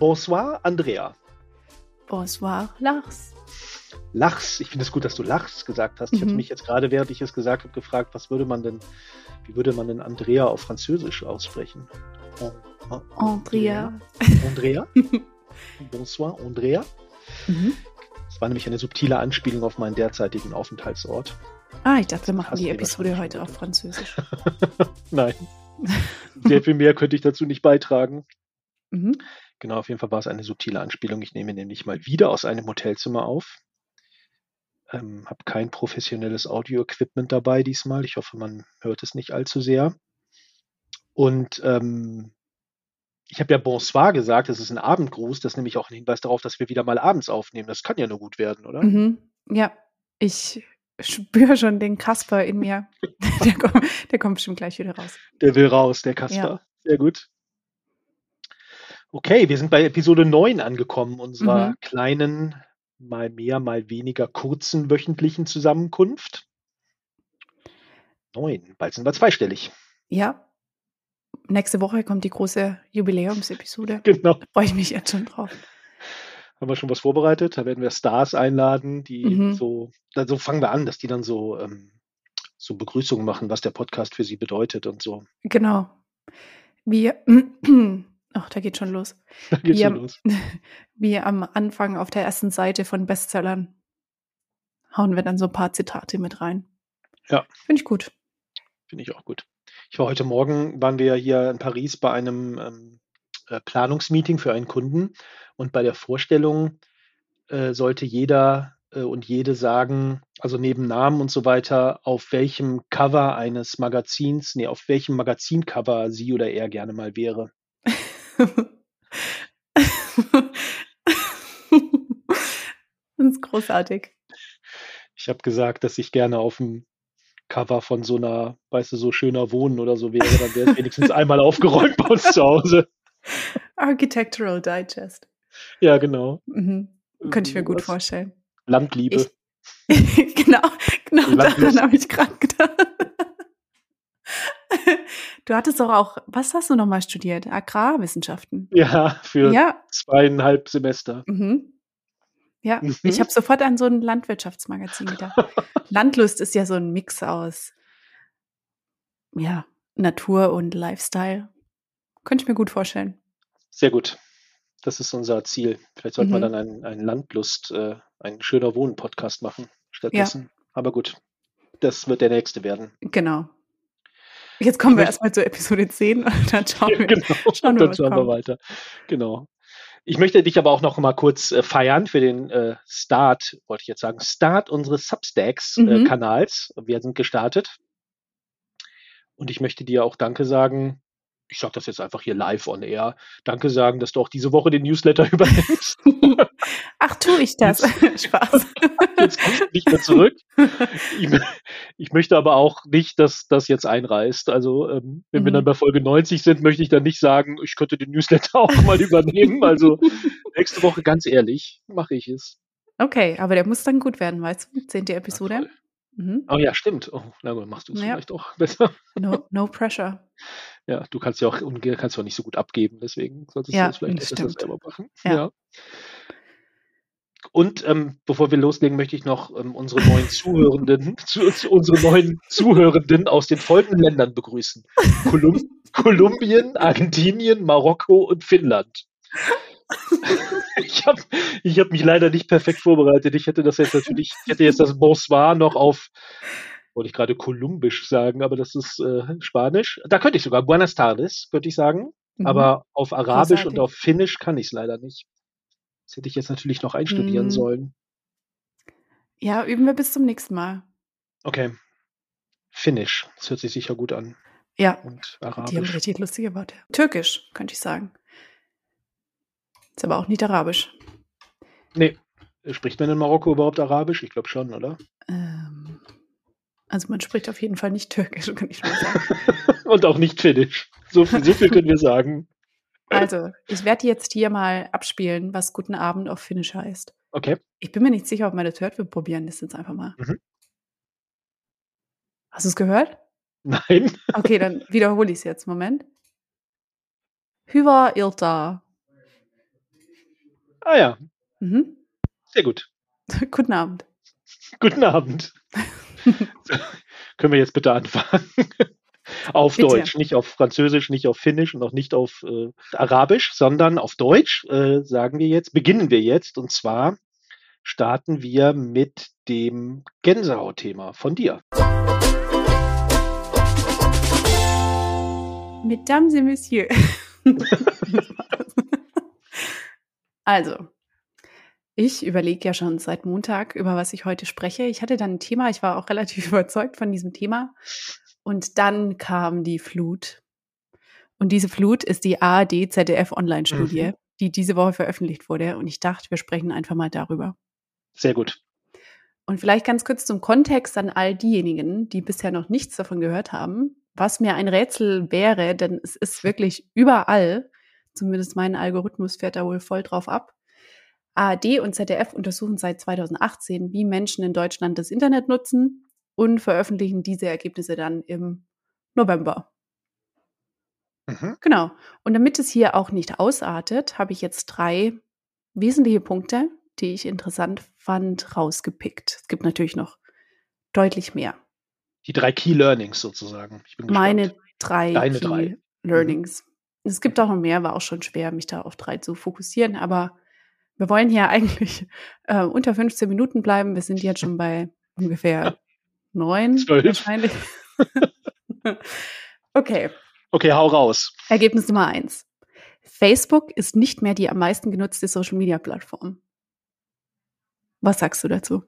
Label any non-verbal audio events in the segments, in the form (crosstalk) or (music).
Bonsoir, Andrea. Bonsoir, Lars. Lachs. Ich finde es gut, dass du Lachs gesagt hast. Ich hatte Mhm. mich jetzt gerade, während ich es gesagt habe, gefragt, was würde man denn, wie würde man denn Andrea auf Französisch aussprechen? En- en- Andrea. Andrea? (laughs) Bonsoir, Andrea. Mhm. Das war nämlich eine subtile Anspielung auf meinen derzeitigen Aufenthaltsort. Ah, ich dachte, wir machen die Episode heute auf Französisch. (laughs) Nein. Sehr viel mehr könnte ich dazu nicht beitragen. (laughs) Mhm. Genau, auf jeden Fall war es eine subtile Anspielung. Ich nehme nämlich mal wieder aus einem Hotelzimmer auf. Ähm, habe kein professionelles Audio-Equipment dabei diesmal. Ich hoffe, man hört es nicht allzu sehr. Und ähm, ich habe ja Bonsoir gesagt, das ist ein Abendgruß. Das ist nämlich auch ein Hinweis darauf, dass wir wieder mal abends aufnehmen. Das kann ja nur gut werden, oder? Mhm. Ja, ich spüre schon den Kasper in mir. (laughs) der, kommt, der kommt bestimmt gleich wieder raus. Der will raus, der Kasper. Sehr gut. Okay, wir sind bei Episode 9 angekommen, unserer Mhm. kleinen, mal mehr, mal weniger kurzen wöchentlichen Zusammenkunft. Neun, bald sind wir zweistellig. Ja. Nächste Woche kommt die große Jubiläumsepisode. (laughs) Genau. Da freue ich mich jetzt schon drauf. Haben wir schon was vorbereitet? Da werden wir Stars einladen, die Mhm. so, dann so fangen wir an, dass die dann so, ähm, so Begrüßungen machen, was der Podcast für sie bedeutet und so. Genau. Wir, (clears throat) ach, da geht schon los. (laughs) Da geht's Wir- schon los. (laughs) Wie am Anfang auf der ersten Seite von Bestsellern hauen wir dann so ein paar Zitate mit rein. Ja. Finde ich gut. Finde ich auch gut. Ich war heute Morgen, waren wir hier in Paris bei einem ähm, äh, Planungsmeeting für einen Kunden und bei der Vorstellung äh, sollte jeder äh, und jede sagen, also neben Namen und so weiter, auf welchem Cover eines Magazins, nee, auf welchem Magazincover sie oder er gerne mal wäre. Das ist großartig. Ich habe gesagt, dass ich gerne auf dem Cover von so einer, weißt du, so schöner Wohnen oder so wäre, dann wäre es wenigstens einmal aufgeräumt bei uns zu Hause. Architectural Digest. Ja, genau. Mhm. Könnte ich mir gut Was? vorstellen. Landliebe. Ich, (laughs) genau, genau Landlust. daran habe ich gerade gedacht. Du hattest doch auch, was hast du nochmal studiert? Agrarwissenschaften. Ja, für Ja, zweieinhalb Semester. mhm. Ja, Mhm. ich habe sofort an so ein Landwirtschaftsmagazin gedacht. (laughs) Landlust ist ja so ein Mix aus ja, Natur und Lifestyle. Könnte ich mir gut vorstellen. Sehr gut. Das ist unser Ziel. Vielleicht sollten wir Mhm. dann einen, einen Landlust, äh, einen schöner Wohnen-Podcast machen stattdessen. Aber gut, das wird der nächste werden. Genau. Jetzt kommen wir erstmal zur Episode 10 und dann schauen (laughs) wir. genau. schauen wir, dann schauen wir weiter. Genau. Ich möchte dich aber auch noch mal kurz äh, feiern für den äh, Start, wollte ich jetzt sagen, Start unseres Mhm. Substacks-Kanals. wir sind gestartet. Und ich möchte dir auch Danke sagen. Ich sage das jetzt einfach hier live on air. Danke sagen, dass du auch diese Woche den Newsletter (laughs) übernimmst. Ach, tue ich das? (laughs) Spaß. Jetzt kommst du nicht mehr zurück. Ich, ich möchte aber auch nicht, dass das jetzt einreißt. Also, ähm, wenn wir Mhm. dann bei Folge 90 sind, möchte ich dann nicht sagen, ich könnte den Newsletter (laughs) auch mal übernehmen. Also, nächste Woche, ganz ehrlich, mache ich es. Okay, aber der muss dann gut werden, weißt du? Zehnte Episode. Mhm. Oh ja, stimmt. Oh, na gut, machst du es Ja. vielleicht auch besser. No, no pressure. Ja, du kannst ja auch, kannst ja auch nicht so gut abgeben, deswegen solltest Ja, du das vielleicht besser selber machen. Ja. Und ähm, bevor wir loslegen, möchte ich noch ähm, unsere neuen Zuhörenden, (laughs) zu, zu, unsere neuen Zuhörenden aus den folgenden Ländern begrüßen: Kolum (laughs) Kolumbien, Argentinien, Marokko und Finnland. (laughs) Ich habe ich hab mich leider nicht perfekt vorbereitet. Ich hätte das jetzt natürlich, ich hätte jetzt das Bonsoir noch auf, wollte ich gerade kolumbisch sagen, aber das ist äh, Spanisch. Da könnte ich sogar Buenas tardes, könnte ich sagen. Mhm. Aber auf Arabisch und auf Finnisch kann ich es leider nicht. Das hätte ich jetzt natürlich noch einstudieren Mhm. sollen. Ja, üben wir bis zum nächsten Mal. Okay. Finnisch, das hört sich sicher gut an. Ja, Und die haben Arabisch. richtig lustige Worte. Türkisch, könnte ich sagen. Ist aber auch nicht Arabisch. Nee. Spricht man in Marokko überhaupt Arabisch? Ich glaube schon, oder? Ähm, also man spricht auf jeden Fall nicht Türkisch, (laughs) kann ich mal sagen. (laughs) Und auch nicht Finnisch. So viel, so viel können wir sagen. Also, ich werde jetzt hier mal abspielen, was Guten Abend auf Finnisch heißt. Okay. Ich bin mir nicht sicher, ob man das hört. Wir probieren das jetzt einfach mal. Mhm. Hast du es gehört? Nein. (laughs) Okay, dann wiederhole ich es jetzt. Moment. Hyvää iltaa. Ah ja, Mhm. sehr gut. Guten Abend. Guten Abend. So, (laughs) können wir jetzt bitte anfangen? (laughs) auf Bitte. Deutsch, nicht auf Französisch, nicht auf Finnisch und auch nicht auf äh, Arabisch, sondern auf Deutsch äh, sagen wir jetzt, beginnen wir jetzt. Und zwar starten wir mit dem Gänsehautthema von dir. Mesdames et Messieurs. (laughs) also, ich überlege ja schon seit Montag, über was ich heute spreche. Ich hatte dann ein Thema, ich war auch (laughs) relativ überzeugt von diesem Thema. Und dann kam die Flut. Und diese Flut ist die ARD-ZDF-Online-Studie, Mhm. die diese Woche veröffentlicht wurde. Und ich dachte, wir sprechen einfach mal darüber. Sehr gut. Und vielleicht ganz kurz zum Kontext an all diejenigen, die bisher noch nichts davon gehört haben, was mir ein Rätsel wäre, denn es ist wirklich überall, zumindest mein Algorithmus fährt da wohl voll drauf ab. ARD und ZDF untersuchen seit 2018, wie Menschen in Deutschland das Internet nutzen und veröffentlichen diese Ergebnisse dann im November. Mhm. Genau. Und damit es hier auch nicht ausartet, habe ich jetzt drei wesentliche Punkte, die ich interessant fand, rausgepickt. Es gibt natürlich noch deutlich mehr. Die drei Key Learnings sozusagen. Meine drei Deine Key drei. Learnings. Es gibt auch noch mehr, war auch schon schwer, mich da auf drei zu fokussieren, aber wir wollen hier eigentlich äh, unter 15 Minuten bleiben. Wir sind jetzt schon bei ungefähr neun wahrscheinlich. (laughs) okay, Okay, hau raus. Ergebnis Nummer eins. Facebook ist nicht mehr die am meisten genutzte Social-Media-Plattform. Was sagst du dazu?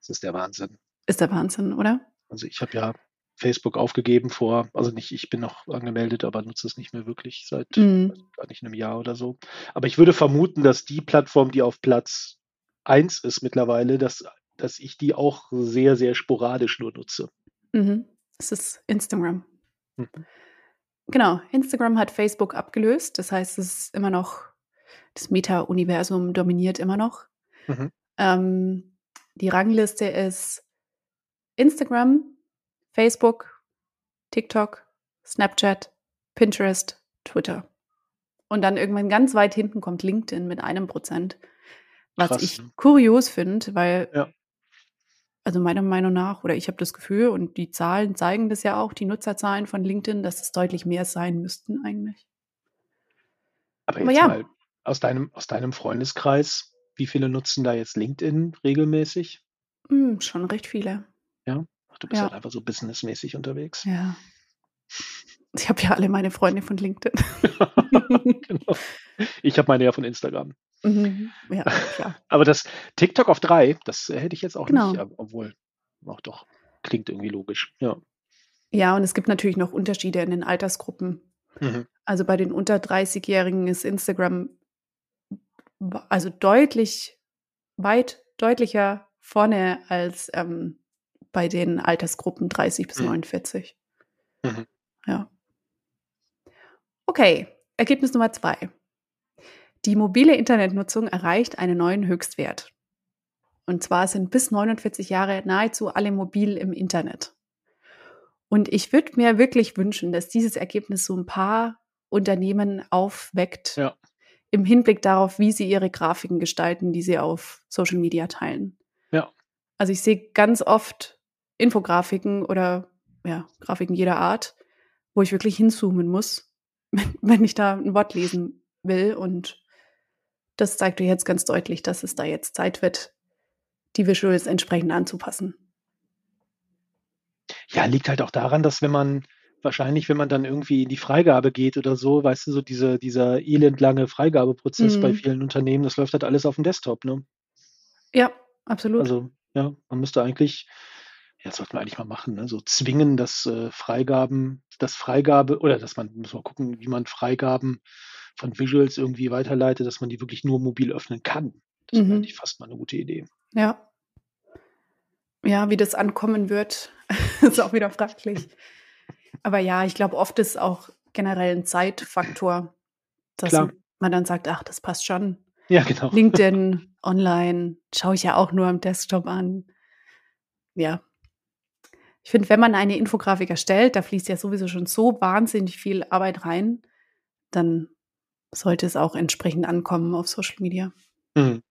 Das ist der Wahnsinn. Ist der Wahnsinn, oder? Also ich habe ja Facebook aufgegeben vor, also nicht, ich bin noch angemeldet, aber nutze es nicht mehr wirklich seit Mhm. gar nicht einem Jahr oder so. Aber ich würde vermuten, dass die Plattform, die auf Platz eins ist mittlerweile, dass, dass ich die auch sehr, sehr sporadisch nur nutze. Mhm. Es ist Instagram. Mhm. Genau, Instagram hat Facebook abgelöst. Das heißt, es ist immer noch, das Meta-Universum dominiert immer noch. Mhm. Ähm, die Rangliste ist Instagram, Facebook, TikTok, Snapchat, Pinterest, Twitter. Und dann irgendwann ganz weit hinten kommt LinkedIn mit einem Prozent. Was Krass, ich kurios finde, weil, Ja. also meiner Meinung nach, oder ich habe das Gefühl, und die Zahlen zeigen das ja auch, die Nutzerzahlen von LinkedIn, dass es deutlich mehr sein müssten eigentlich. Aber Aber jetzt ja. mal aus deinem, aus deinem Freundeskreis, wie viele nutzen da jetzt LinkedIn regelmäßig? Hm, schon recht viele. Ach, du bist Ja. halt einfach so businessmäßig unterwegs. Ja. Ich habe ja alle meine Freunde von LinkedIn. (laughs) genau. Ich habe meine ja von Instagram. Mhm. Ja, klar. (laughs) Aber das TikTok auf drei, das hätte ich jetzt auch Genau. nicht, ob- obwohl, auch doch, klingt irgendwie logisch. Ja. Ja, und es gibt natürlich noch Unterschiede in den Altersgruppen. Mhm. Also bei den unter 30-Jährigen ist Instagram also deutlich, weit deutlicher vorne als ähm, bei den Altersgruppen 30 bis Mhm. 49. Mhm. Ja. Okay, Ergebnis Nummer zwei. Die mobile Internetnutzung erreicht einen neuen Höchstwert. Und zwar sind bis 49 Jahre nahezu alle mobil im Internet. Und ich würde mir wirklich wünschen, dass dieses Ergebnis so ein paar Unternehmen aufweckt Ja. im Hinblick darauf, wie sie ihre Grafiken gestalten, die sie auf Social Media teilen. Ja. Also ich sehe ganz oft Infografiken oder ja, Grafiken jeder Art, wo ich wirklich hinzoomen muss, (laughs) wenn, ich da ein Wort lesen will. Und das zeigt dir jetzt ganz deutlich, dass es da jetzt Zeit wird, die Visuals entsprechend anzupassen. Ja, liegt halt auch daran, dass wenn man wahrscheinlich, wenn man dann irgendwie in die Freigabe geht oder so, weißt du, so diese, dieser elendlange Freigabeprozess bei Mhm. vielen Unternehmen, das läuft halt alles auf dem Desktop, ne? Ja, absolut. Also, ja, man müsste eigentlich, ja, das sollte man eigentlich mal machen, ne? So zwingen, dass äh, Freigaben, dass Freigabe, oder dass man, muss mal gucken, wie man Freigaben von Visuals irgendwie weiterleitet, dass man die wirklich nur mobil öffnen kann. Das wäre Mhm. eigentlich fast mal eine gute Idee. Ja. Ja, wie das ankommen wird, (laughs) ist auch wieder fraglich. Aber ja, ich glaube, oft ist auch generell ein Zeitfaktor, dass Klar. man dann sagt, ach, das passt schon. Ja, genau. LinkedIn, online, schaue ich ja auch nur am Desktop an. Ja. Ich finde, wenn man eine Infografik erstellt, da fließt ja sowieso schon so wahnsinnig viel Arbeit rein, dann sollte es auch entsprechend ankommen auf Social Media. Mhm.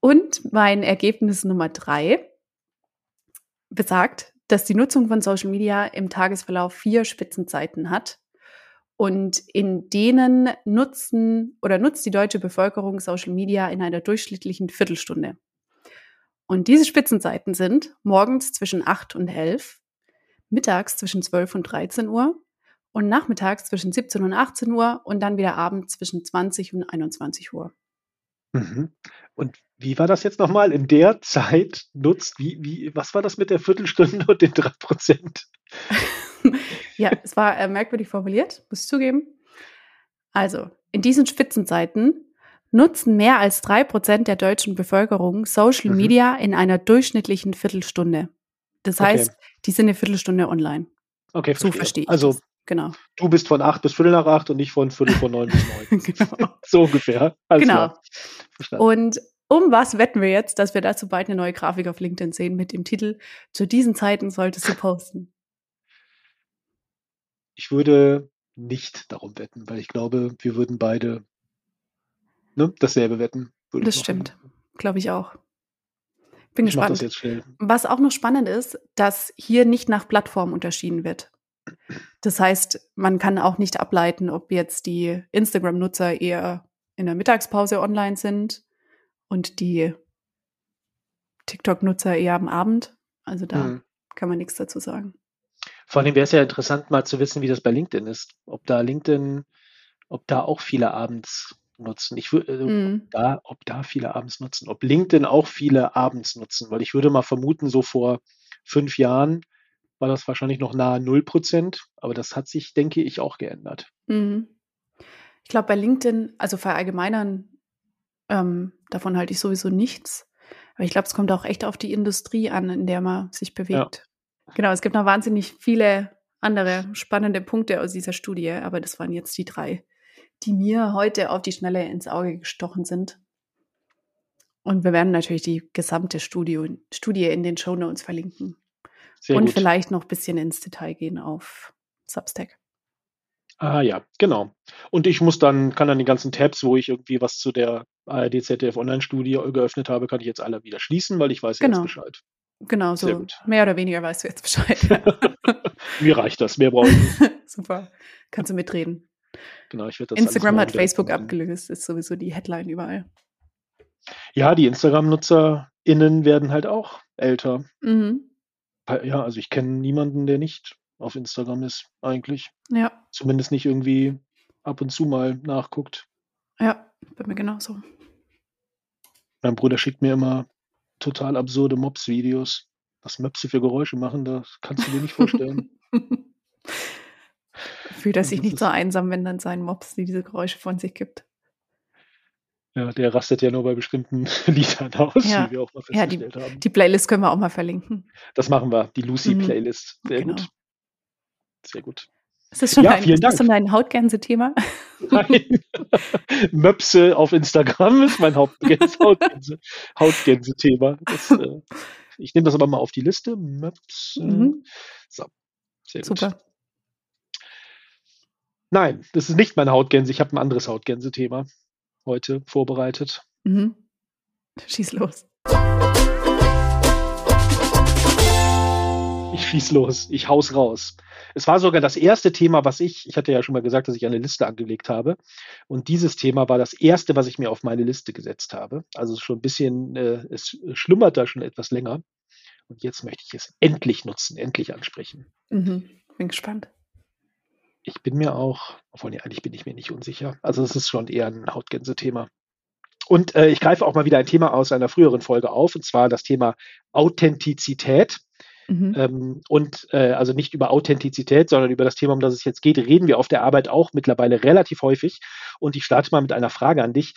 Und mein Ergebnis Nummer drei besagt, dass die Nutzung von Social Media im Tagesverlauf vier Spitzenzeiten hat. Und in denen nutzen oder nutzt die deutsche Bevölkerung Social Media in einer durchschnittlichen Viertelstunde. Und diese Spitzenzeiten sind morgens zwischen 8 und 11, mittags zwischen 12 und 13 Uhr und nachmittags zwischen 17 und 18 Uhr und dann wieder abends zwischen 20 und 21 Uhr. Mhm. Und wie war das jetzt nochmal? In der Zeit nutzt, wie, wie, was war das mit der Viertelstunde und den 3%? (laughs) ja, es war äh, merkwürdig formuliert, muss ich zugeben. Also, in diesen Spitzenzeiten nutzen mehr als 3% der deutschen Bevölkerung Social Mhm. Media in einer durchschnittlichen Viertelstunde. Das Okay. heißt, die sind eine Viertelstunde online. Okay, So verstehe. verstehe ich Also. Genau. du bist von 8 bis Viertel nach 8 und ich von Viertel vor 9 bis 9. (laughs) genau. So ungefähr. Alles Genau. Und um was wetten wir jetzt, dass wir dazu bald eine neue Grafik auf LinkedIn sehen mit dem Titel Zu diesen Zeiten solltest du posten. Ich würde nicht darum wetten, weil ich glaube, wir würden beide ne, dasselbe wetten. Das stimmt. Glaube ich auch. Bin Ich gespannt. jetzt schnell. Was auch noch spannend ist, dass hier nicht nach Plattform unterschieden wird. Das heißt, man kann auch nicht ableiten, ob jetzt die Instagram-Nutzer eher in der Mittagspause online sind und die TikTok-Nutzer eher am Abend. Also da Hm. kann man nichts dazu sagen. Vor allem wäre es ja interessant, mal zu wissen, wie das bei LinkedIn ist. Ob da LinkedIn, ob da auch viele abends nutzen. Ich würde, also, Mhm. da, ob da viele abends nutzen. Ob LinkedIn auch viele abends nutzen. Weil ich würde mal vermuten, so vor fünf Jahren war das wahrscheinlich noch nahe 0%. Aber das hat sich, denke ich, auch geändert. Mhm. Ich glaube, bei LinkedIn, also verallgemeinern, ähm, davon halte ich sowieso nichts. Aber ich glaube, es kommt auch echt auf die Industrie an, in der man sich bewegt. Genau, es gibt noch wahnsinnig viele andere spannende Punkte aus dieser Studie, aber das waren jetzt die drei, die mir heute auf die Schnelle ins Auge gestochen sind. Und wir werden natürlich die gesamte Studie, Studie in den Show Notes verlinken. Sehr und gut. vielleicht noch ein bisschen ins Detail gehen auf Substack. Ah ja, genau. Und ich muss dann, kann dann die ganzen Tabs, wo ich irgendwie was zu der ARD ZDF Online-Studie geöffnet habe, kann ich jetzt alle wieder schließen, weil ich weiß Genau. jetzt Bescheid. Genau, Sehr so gut. mehr oder weniger weißt du jetzt Bescheid. (laughs) Mir reicht das, mehr brauche ich nicht. (laughs) Super. Kannst du mitreden. Genau, ich das Instagram hat Facebook machen. abgelöst, ist sowieso die Headline überall. Ja, die Instagram-NutzerInnen werden halt auch älter. Mhm. Ja, also ich kenne niemanden, der nicht auf Instagram ist, eigentlich. Ja, Zumindest nicht irgendwie ab und zu mal nachguckt. ja, bei mir genauso. Mein Bruder schickt mir immer total absurde Mops-Videos. Was Möpse für Geräusche machen, das kannst du dir nicht (laughs) vorstellen. Fühlt er sich nicht so einsam, wenn dann sein Mops die diese Geräusche von sich gibt. Ja, der rastet ja nur bei bestimmten (laughs) Liedern aus, Ja. wie wir auch mal Ja, die- festgestellt haben. Die Playlist können wir auch mal verlinken. Das machen wir, die Lucy-Playlist. Sehr Genau. gut. Sehr gut. Ist das schon, Ja, ein, ist schon ein Hautgänse-Thema? Nein. (laughs) Möpse auf Instagram ist mein Hautgänse, Hautgänse-Thema. Das, äh, ich nehme das aber mal auf die Liste. Möpse. Mhm. So, sehr gut. Nein, das ist nicht meine Hautgänse. Ich habe ein anderes Hautgänse-Thema heute vorbereitet. Mhm. Schieß los. Ich schieß los, ich haus raus. Es war sogar das erste Thema, was ich, ich hatte ja schon mal gesagt, dass ich eine Liste angelegt habe. Und dieses Thema war das erste, was ich mir auf meine Liste gesetzt habe. Also schon ein bisschen, äh, es schlummert da schon etwas länger. Und jetzt möchte ich es endlich nutzen, endlich ansprechen. Mhm. Bin gespannt. Ich bin mir auch, obwohl nee, eigentlich bin ich mir nicht unsicher. Also es ist schon eher ein Hautgänse-Thema. Und äh, ich greife auch mal wieder ein Thema aus einer früheren Folge auf, und zwar das Thema Authentizität. Mhm. Ähm, und äh, also nicht über Authentizität, sondern über das Thema, um das es jetzt geht, reden wir auf der Arbeit auch mittlerweile relativ häufig. Und ich starte mal mit einer Frage an dich.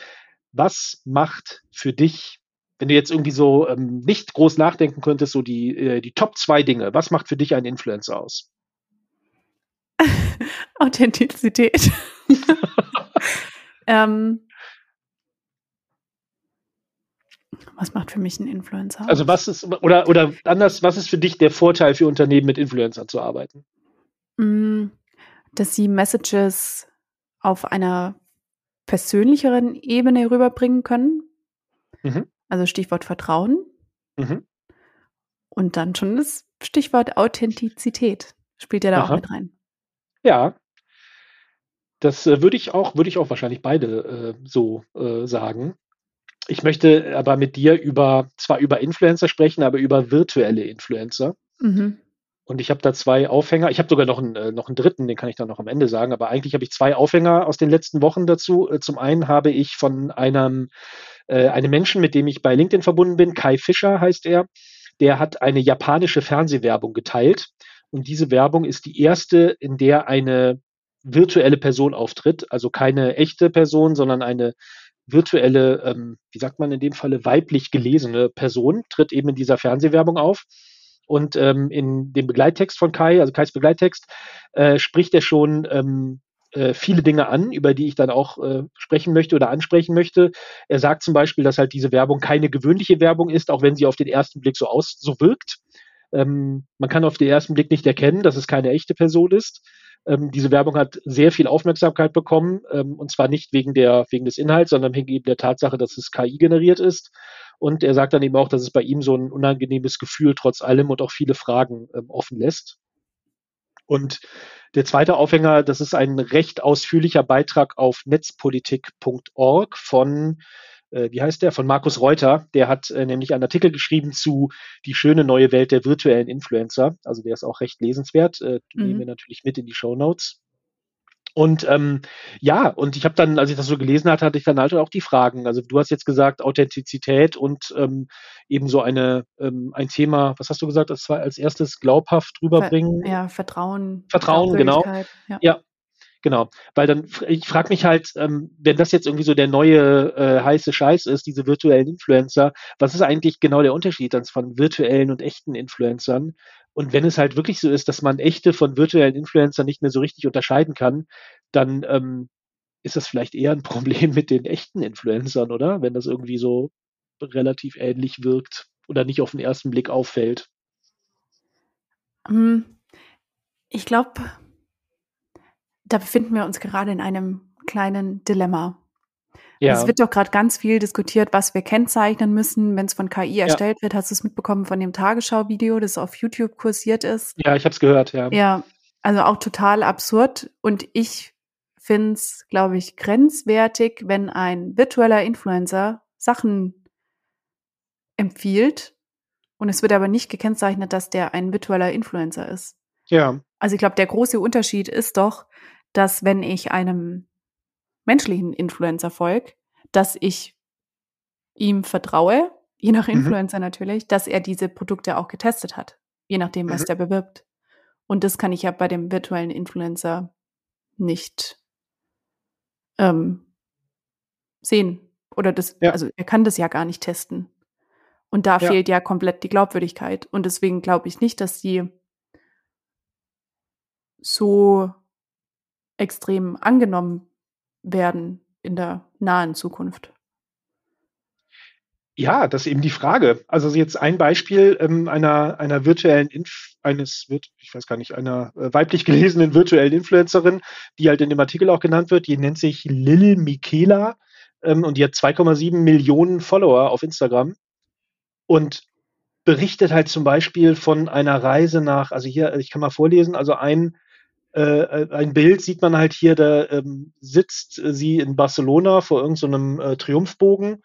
Was macht für dich, wenn du jetzt irgendwie so ähm, nicht groß nachdenken könntest, so die, äh, die Top zwei Dinge, was macht für dich einen Influencer aus? (laughs) (laughs) Authentizität. (laughs) ähm, was macht für mich ein Influencer? Also was ist, oder, oder anders, was ist für dich der Vorteil für Unternehmen, mit Influencern zu arbeiten? Mm, dass sie Messages auf einer persönlicheren Ebene rüberbringen können. Mhm. Also Stichwort Vertrauen. Mhm. Und dann schon das Stichwort Authentizität spielt ja da Aha. auch mit rein. Ja. Das äh, würde ich auch, würde ich auch wahrscheinlich beide äh, so äh, sagen. Ich möchte aber mit dir über, zwar über Influencer sprechen, aber über virtuelle Influencer. Mhm. Und ich habe da zwei Aufhänger. Ich habe sogar noch einen, äh, noch einen dritten, den kann ich dann noch am Ende sagen. Aber eigentlich habe ich zwei Aufhänger aus den letzten Wochen dazu. Äh, Zum einen habe ich von einem, äh, einem Menschen, mit dem ich bei LinkedIn verbunden bin, Kai Fischer heißt er, der hat eine japanische Fernsehwerbung geteilt. Und diese Werbung ist die erste, in der eine virtuelle Person auftritt. Also keine echte Person, sondern eine virtuelle, ähm, wie sagt man in dem Falle, weiblich gelesene Person tritt eben in dieser Fernsehwerbung auf. Und ähm, in dem Begleittext von Kai, also Kais Begleittext, äh, spricht er schon ähm, äh, viele Dinge an, über die ich dann auch äh, sprechen möchte oder ansprechen möchte. Er sagt zum Beispiel, dass halt diese Werbung keine gewöhnliche Werbung ist, auch wenn sie auf den ersten Blick so aus so wirkt. Ähm, man kann auf den ersten Blick nicht erkennen, dass es keine echte Person ist. Ähm, diese Werbung hat sehr viel Aufmerksamkeit bekommen, ähm, und zwar nicht wegen der wegen des Inhalts, sondern wegen eben der Tatsache, dass es KI generiert ist. Und er sagt dann eben auch, dass es bei ihm so ein unangenehmes Gefühl trotz allem und auch viele Fragen ähm, offen lässt. Und der zweite Aufhänger, das ist ein recht ausführlicher Beitrag auf netzpolitik.org von, äh, wie heißt der, von Markus Reuter. Der hat äh, nämlich einen Artikel geschrieben zu die schöne neue Welt der virtuellen Influencer. Also der ist auch recht lesenswert. Äh, Mhm. Nehmen wir natürlich mit in die Show Notes. Und ähm, ja, und ich habe dann, als ich das so gelesen hatte, hatte ich dann halt auch die Fragen. Also du hast jetzt gesagt Authentizität und ähm, eben so eine ähm, ein Thema. Was hast du gesagt? War als erstes glaubhaft rüberbringen. Ja, Vertrauen. Vertrauen, genau. Ja. Ja, genau. Weil dann, ich frage mich halt, ähm, wenn das jetzt irgendwie so der neue äh, heiße Scheiß ist, diese virtuellen Influencer, was ist eigentlich genau der Unterschied dann von virtuellen und echten Influencern? Und wenn es halt wirklich so ist, dass man echte von virtuellen Influencern nicht mehr so richtig unterscheiden kann, dann ähm, ist das vielleicht eher ein (laughs) Problem mit den echten Influencern, oder? Wenn das irgendwie so relativ ähnlich wirkt oder nicht auf den ersten Blick auffällt. Hm, Ich glaube, da befinden wir uns gerade in einem kleinen Dilemma. Ja, Es wird doch gerade ganz viel diskutiert, was wir kennzeichnen müssen, wenn es von KI erstellt wird. Hast du es mitbekommen von dem Tagesschau-Video, das auf YouTube kursiert ist? ja, ich habe es gehört, ja. Ja, also auch total absurd. Und ich finde es, glaube ich, grenzwertig, wenn ein virtueller Influencer Sachen empfiehlt und es wird aber nicht gekennzeichnet, dass der ein virtueller Influencer ist. Ja, Also ich glaube, der große Unterschied ist doch, dass wenn ich einem menschlichen Influencer folge, dass ich ihm vertraue, je nach Mhm. Influencer natürlich, dass er diese Produkte auch getestet hat, je nachdem, was Mhm. der bewirbt. Und das kann ich ja bei dem virtuellen Influencer nicht ähm, sehen. Oder das, Ja. also er kann das ja gar nicht testen. Und da Ja. fehlt ja komplett die Glaubwürdigkeit. Und deswegen glaube ich nicht, dass die so extrem angenommen werden in der nahen Zukunft. Ja, das ist eben die Frage. Also jetzt ein Beispiel ähm, einer, einer virtuellen Inf eines, virt- ich weiß gar nicht, einer äh, weiblich gelesenen virtuellen Influencerin, die halt in dem Artikel auch genannt wird, die nennt sich Lil Michaela ähm, und die hat 2,7 Millionen Follower auf Instagram und berichtet halt zum Beispiel von einer Reise nach, also hier, ich kann mal vorlesen, also ein, äh, ein Bild sieht man halt hier, da ähm, sitzt sie in Barcelona vor irgendeinem äh, Triumphbogen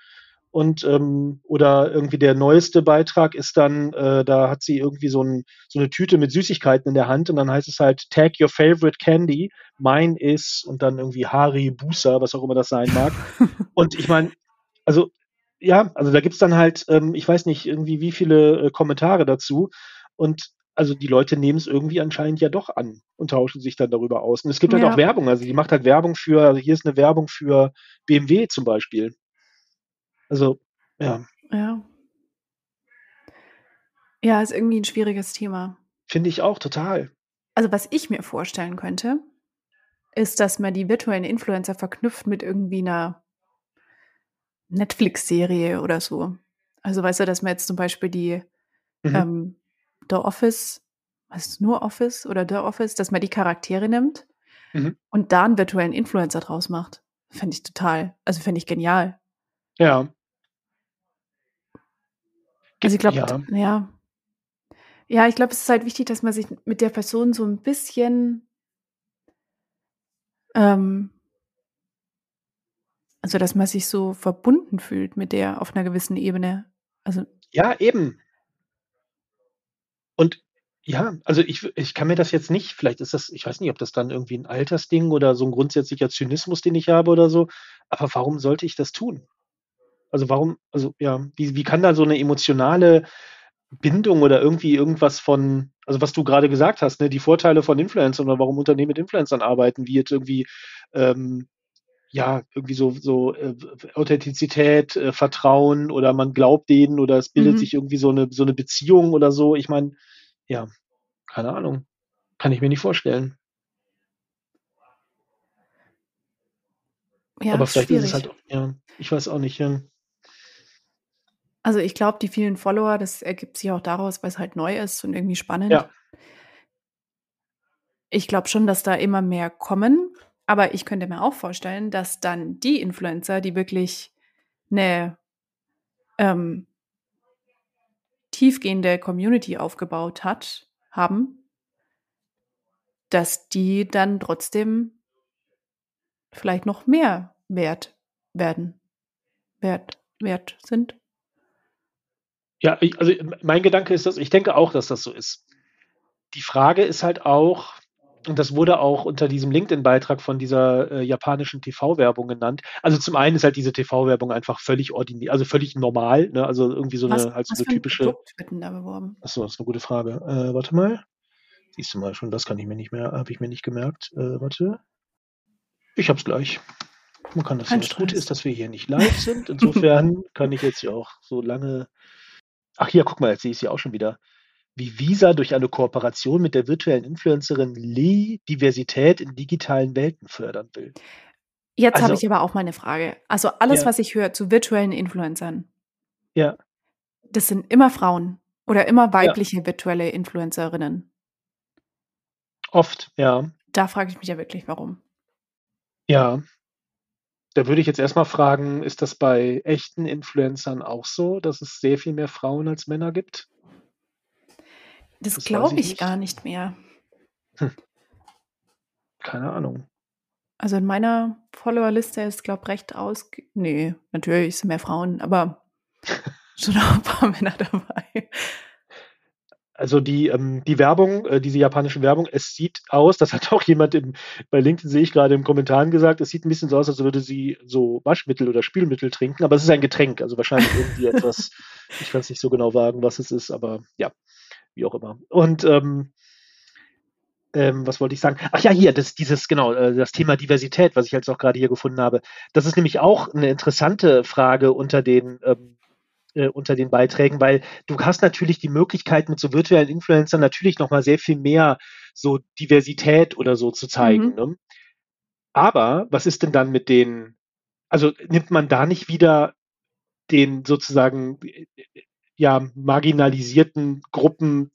und ähm, oder irgendwie der neueste Beitrag ist dann, äh, da hat sie irgendwie so, ein, so eine Tüte mit Süßigkeiten in der Hand und dann heißt es halt, tag your favorite candy, mine is und dann irgendwie Hari Busa, was auch immer das sein mag. (laughs) und ich meine, also ja, also da gibt's dann halt, ähm, ich weiß nicht, irgendwie wie viele äh, Kommentare dazu und also die Leute nehmen es irgendwie anscheinend ja doch an und tauschen sich dann darüber aus. Und es gibt halt Ja. auch Werbung, also die macht halt Werbung für, also hier ist eine Werbung für BMW zum Beispiel. Also, ja, Ja. Ja, ist irgendwie ein schwieriges Thema. finde ich auch total. Also was ich mir vorstellen könnte, ist, dass man die virtuellen Influencer verknüpft mit irgendwie einer Netflix-Serie oder so. Also weißt du, dass man jetzt zum Beispiel die Mhm. ähm, The Office, was ist nur Office oder The Office, dass man die Charaktere nimmt Mhm. und da einen virtuellen Influencer draus macht. Fände ich total, also fände ich genial. Ja. Also ich glaube, Ja. ja. Ja, ich glaube, es ist halt wichtig, dass man sich mit der Person so ein bisschen ähm, also dass man sich so verbunden fühlt mit der auf einer gewissen Ebene. Also Ja, eben. Und ja, also ich, ich kann mir das jetzt nicht, vielleicht ist das, ich weiß nicht, ob das dann irgendwie ein Altersding oder so ein grundsätzlicher Zynismus, den ich habe oder so, aber warum sollte ich das tun? Also warum, also ja, wie, wie kann da so eine emotionale Bindung oder irgendwie irgendwas von, also was du gerade gesagt hast, ne, die Vorteile von Influencern oder warum Unternehmen mit Influencern arbeiten, wie jetzt irgendwie ähm, ja, irgendwie so, so äh, Authentizität, äh, Vertrauen oder man glaubt denen oder es bildet Mhm. sich irgendwie so eine, so eine Beziehung oder so. Ich meine, ja, keine Ahnung. Kann ich mir nicht vorstellen. ja, Aber vielleicht ist es schwierig. halt, ja, ich weiß auch nicht. Ja, Also ich glaube, die vielen Follower, das ergibt sich auch daraus, weil es halt neu ist und irgendwie spannend. ja, Ich glaube schon, dass da immer mehr kommen, aber ich könnte mir auch vorstellen, dass dann die Influencer, die wirklich eine ähm, tiefgehende Community aufgebaut hat, haben, dass die dann trotzdem vielleicht noch mehr wert werden, wert, wert sind. ja ich, also mein Gedanke ist das, ich denke auch, dass das so ist. Die Frage ist halt auch, und das wurde auch unter diesem LinkedIn-Beitrag von dieser äh, japanischen TV-Werbung genannt. Also zum einen ist halt diese TV-Werbung einfach völlig ordinär, also völlig normal, ne? Also irgendwie so Was, eine, halt so was eine typische. Produkt wird denn da beworben? Achso, das ist eine gute Frage. Äh, warte mal. Siehst du mal schon, das kann ich mir nicht mehr, habe ich mir nicht gemerkt. Äh, warte. Ich hab's gleich. Man kann das Kein ja. Das Gute ist, dass wir hier nicht live sind. (laughs) Insofern kann ich jetzt ja auch so lange. Ach hier, guck mal, jetzt sehe ich sie auch schon wieder. Wie Visa durch eine Kooperation mit der virtuellen Influencerin Lee Diversität in digitalen Welten fördern will. Jetzt habe Also, ich aber auch mal eine Frage. Also alles, ja, was ich höre zu virtuellen Influencern, ja, das sind immer Frauen oder immer ja, weibliche virtuelle Influencerinnen. oft, ja, Da frage ich mich ja wirklich, warum. ja. Da würde ich jetzt erstmal fragen, ist das bei echten Influencern auch so, dass es sehr viel mehr Frauen als Männer gibt? Das Das glaube ich ich gar nicht. mehr. Hm, keine Ahnung. Also in meiner Followerliste ist, glaube ich, recht ausge... Nee, natürlich sind mehr Frauen, aber (laughs) schon auch ein paar Männer dabei. Also die, ähm, die Werbung, äh, diese japanische Werbung, es sieht aus, das hat auch jemand im, bei LinkedIn sehe ich gerade im Kommentaren gesagt, es sieht ein bisschen so aus, als würde sie so Waschmittel oder Spülmittel trinken, aber es ist ein Getränk, also wahrscheinlich irgendwie (laughs) etwas, ich kann es nicht so genau sagen, was es ist, aber ja, wie auch immer. Und ähm, ähm, was wollte ich sagen? Ach ja, hier, das, dieses, genau, äh, das Thema Diversität, was ich jetzt auch gerade hier gefunden habe. Das ist nämlich auch eine interessante Frage unter den, ähm, äh, unter den Beiträgen, weil du hast natürlich die Möglichkeit, mit so virtuellen Influencern natürlich nochmal sehr viel mehr so Diversität oder so zu zeigen. Mhm. Ne? Aber was ist denn dann mit den, also nimmt man da nicht wieder den sozusagen äh, ja marginalisierten Gruppen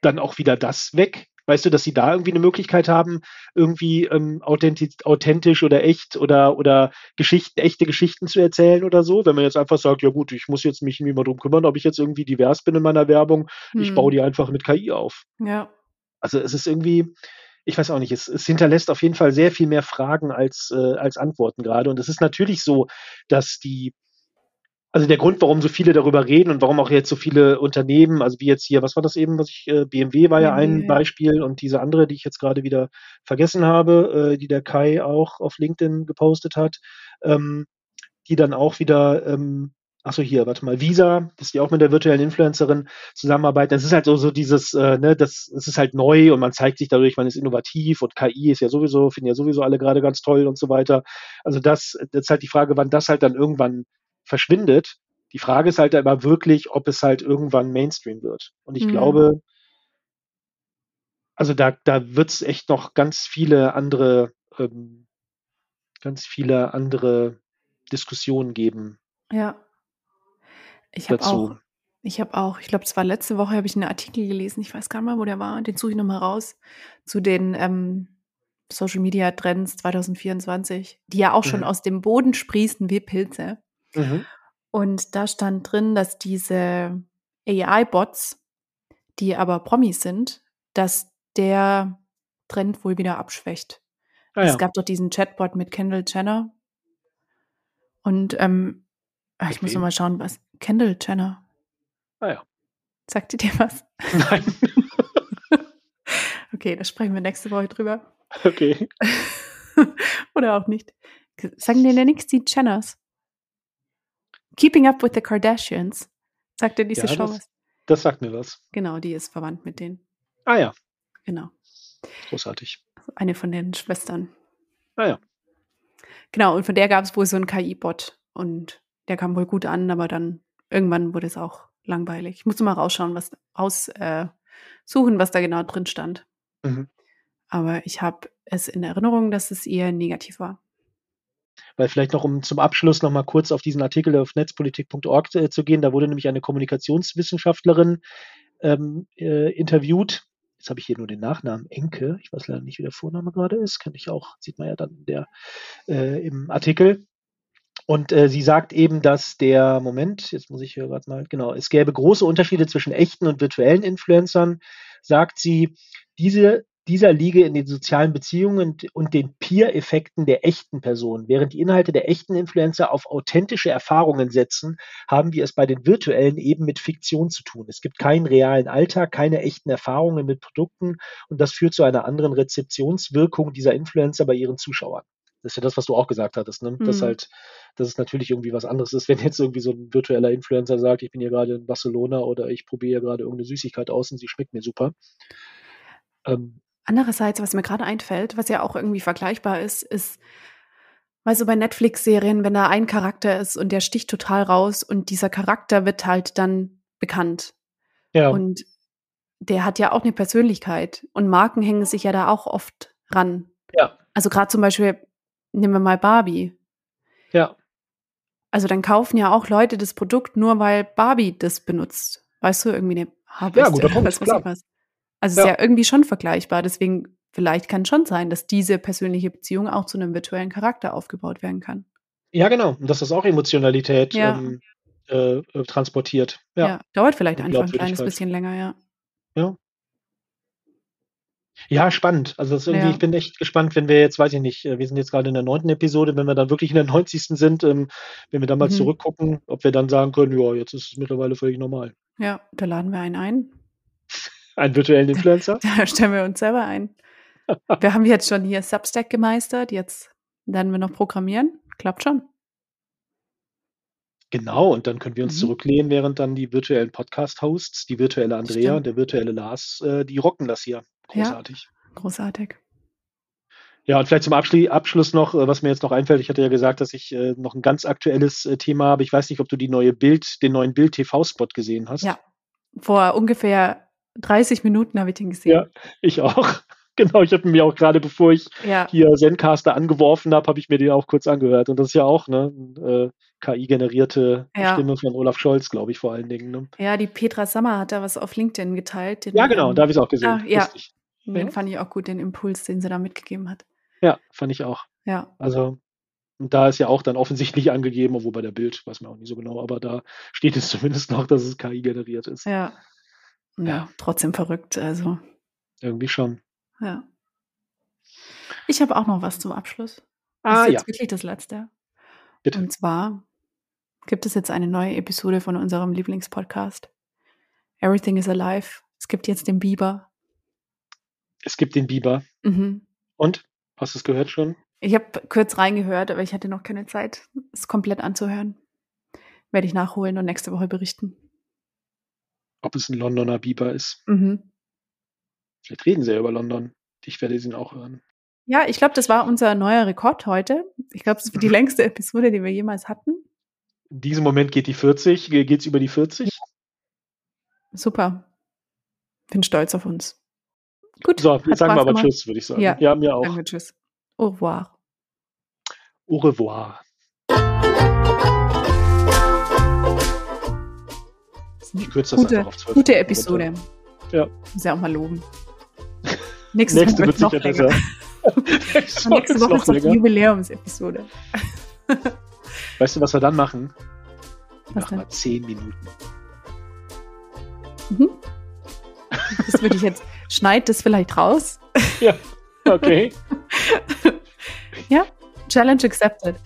dann auch wieder das weg? Weißt du, dass sie da irgendwie eine Möglichkeit haben, irgendwie ähm, authentisch, authentisch oder echt oder, oder Geschichten, echte Geschichten zu erzählen oder so? Wenn man jetzt einfach sagt, ja gut, ich muss jetzt mich nicht mehr drum kümmern, ob ich jetzt irgendwie divers bin in meiner Werbung, ich baue Hm. die einfach mit KI auf. Ja. Also es ist irgendwie, ich weiß auch nicht, es, es hinterlässt auf jeden Fall sehr viel mehr Fragen als, äh, als Antworten gerade. Und es ist natürlich so, dass die, also der Grund, warum so viele darüber reden und warum auch jetzt so viele Unternehmen, also wie jetzt hier, was war das eben, was ich, äh, BMW war ja ein. Beispiel und diese andere, die ich jetzt gerade wieder vergessen habe, äh, die der Kai auch auf LinkedIn gepostet hat, ähm, die dann auch wieder, ähm, ach so hier, warte mal, Visa, dass die auch mit der virtuellen Influencerin zusammenarbeiten. Das ist halt so, so dieses, äh, ne, das, es ist halt neu und man zeigt sich dadurch, man ist innovativ und KI ist ja sowieso, finden ja sowieso alle gerade ganz toll und so weiter. Also das, das ist halt die Frage, wann das halt dann irgendwann verschwindet. Die Frage ist halt aber wirklich, ob es halt irgendwann Mainstream wird. Und ich Hm. glaube, also da, da wird es echt noch ganz viele andere, ähm, ganz viele andere Diskussionen geben Ja. Ich habe auch, ich habe auch, ich glaube, es war letzte Woche, habe ich einen Artikel gelesen, ich weiß gar nicht mal, wo der war, den suche ich nochmal raus, zu den ähm, Social Media Trends 2024, die ja auch schon Mhm. aus dem Boden sprießen wie Pilze. Mhm. Und da stand drin, dass diese AI-Bots, die aber Promis sind, dass der Trend wohl wieder abschwächt. Ah, ja. Es gab doch diesen Chatbot mit Kendall Jenner. Und ähm, ah, ich Mit muss noch mal schauen, was. Kendall Jenner. Ah, ja. Sagt ihr dir was? Nein. (laughs) Okay, da sprechen wir nächste Woche drüber. Okay. (laughs) Oder auch nicht. Sagen dir denn nichts die Jenners? Keeping Up with the Kardashians. Sagt dir diese Ja, Show das- was? Das sagt mir was. Genau, die ist verwandt mit denen. Ah ja, Genau. großartig. Eine von den Schwestern. Ah ja. Genau, und von der gab es wohl so einen KI-Bot. Und der kam wohl gut an, aber dann irgendwann wurde es auch langweilig. Ich musste mal rausschauen, was raus äh, was da genau drin stand. Mhm. Aber ich habe es in Erinnerung, dass es eher negativ war. Weil vielleicht noch, um zum Abschluss noch mal kurz auf diesen Artikel auf netzpolitik.org äh, zu gehen, da wurde nämlich eine Kommunikationswissenschaftlerin ähm, äh, interviewt. Jetzt habe ich hier nur den Nachnamen Enke. Ich weiß leider nicht, wie der Vorname gerade ist. Kann ich auch, sieht man ja dann der, äh, im Artikel. Und äh, sie sagt eben, dass der Moment, jetzt muss ich hier gerade mal, genau, es gäbe große Unterschiede zwischen echten und virtuellen Influencern, sagt sie, diese, dieser liege in den sozialen Beziehungen und, den Peer-Effekten der echten Personen. Während die Inhalte der echten Influencer auf authentische Erfahrungen setzen, haben wir es bei den virtuellen eben mit Fiktion zu tun. Es gibt keinen realen Alltag, keine echten Erfahrungen mit Produkten und das führt zu einer anderen Rezeptionswirkung dieser Influencer bei ihren Zuschauern. Das ist ja das, was du auch gesagt hattest, ne? Dass Mhm. halt, dass es natürlich irgendwie was anderes ist, (laughs) wenn jetzt irgendwie so ein virtueller Influencer sagt, ich bin hier gerade in Barcelona oder ich probiere hier gerade irgendeine Süßigkeit aus und sie schmeckt mir super. Ähm, Andererseits, was mir gerade einfällt, was ja auch irgendwie vergleichbar ist, ist, weißt du, bei Netflix-Serien, wenn da ein Charakter ist und der sticht total raus und dieser Charakter wird halt dann bekannt. ja, Und der hat ja auch eine Persönlichkeit und Marken hängen sich ja da auch oft ran. ja, Also gerade zum Beispiel, nehmen wir mal Barbie. ja, Also dann kaufen ja auch Leute das Produkt nur, weil Barbie das benutzt. Weißt du, irgendwie eine Haarbürste guter oder Punkt, was ich was. Also es ist Ja. ja irgendwie schon vergleichbar. Deswegen, vielleicht kann schon sein, dass diese persönliche Beziehung auch zu einem virtuellen Charakter aufgebaut werden kann. ja, genau. Und dass das auch Emotionalität Ja. ähm, äh, äh, transportiert. Ja. Ja, dauert vielleicht einfach ein kleines bisschen länger, ja. ja, spannend. Also irgendwie, Ja. ich bin echt gespannt, wenn wir jetzt, weiß ich nicht, äh, wir sind jetzt gerade in der neunten Episode, wenn wir dann wirklich in der 90. sind, ähm, wenn wir dann mal Mhm. zurückgucken, ob wir dann sagen können, ja, jetzt ist es mittlerweile völlig normal. Ja, da laden wir einen ein. Einen virtuellen Influencer? (laughs) Da stellen wir uns selber ein. (laughs) Wir haben jetzt schon hier Substack gemeistert. Jetzt lernen wir noch programmieren. Klappt schon. Genau, und dann können wir uns Mhm. zurücklehnen, während dann die virtuellen Podcast-Hosts, die virtuelle Andrea Stimmt. und der virtuelle Lars, äh, die rocken das hier. Ja. Großartig. Großartig. Ja, und vielleicht zum Abschluss noch, äh, was mir jetzt noch einfällt. Ich hatte ja gesagt, dass ich äh, noch ein ganz aktuelles äh, Thema habe. Ich weiß nicht, ob du die neue Bild, den neuen Bild-TV-Spot gesehen hast. Ja. Vor ungefähr 30 Minuten habe ich den gesehen. Ja, ich auch. (laughs) Genau, ich habe mir auch gerade, bevor ich Ja. hier Zencaster angeworfen habe, habe ich mir den auch kurz angehört. Und das ist ja auch ne, äh, KI-generierte Ja. Stimme von Olaf Scholz, glaube ich, vor allen Dingen. Ne? Ja, die Petra Sammer hat da was auf LinkedIn geteilt. Den, Ja, genau, ähm, da habe ich es auch gesehen. Ah, ja. Den Ja. fand ich auch gut, den Impuls, den sie da mitgegeben hat. Ja, fand ich auch. Ja. Also, und da ist ja auch dann offensichtlich angegeben, obwohl bei der Bild, weiß man auch nicht so genau, aber da steht es (laughs) zumindest noch, dass es KI generiert ist. Ja. Ja, Ja. trotzdem verrückt. Also, Irgendwie schon. ja. Ich habe auch noch was zum Abschluss. Das Ah ist ja, jetzt wirklich das letzte. bitte. Und zwar gibt es jetzt eine neue Episode von unserem Lieblingspodcast. Everything is Alive. Es gibt jetzt den Biber. Es gibt den Biber. Mhm. Und? Hast du es gehört schon? Ich habe kurz reingehört, aber ich hatte noch keine Zeit, es komplett anzuhören. Werde ich nachholen und nächste Woche berichten. Ob es ein Londoner Biber ist. Mhm. Vielleicht reden sie ja über London. Ich werde ihn auch hören. Ja, ich glaube, das war unser neuer Rekord heute. Ich glaube, es wird die Mhm. längste Episode, die wir jemals hatten. In diesem Moment geht die 40. Geht es über die 40? Super. Bin stolz auf uns. Gut. So, jetzt sagen Spaß wir aber gemacht. Tschüss, würde ich sagen. Ja. Ja, mir auch. Sagen wir Tschüss. Au revoir. Au revoir. Ich kürze das Gute, einfach auf 12 gute Minuten Episode. runter. Ja. Muss ja auch mal loben. (laughs) Nächste, Nächste Woche wird noch sicher länger. besser. (laughs) Nächste (laughs) Woche noch ist doch die. Jubiläumsepisode. Weißt du, was wir dann machen? Was Mach mal denn? zehn Minuten. Mhm. Das würde ich jetzt, schneid das vielleicht raus. Ja, okay. Challenge accepted.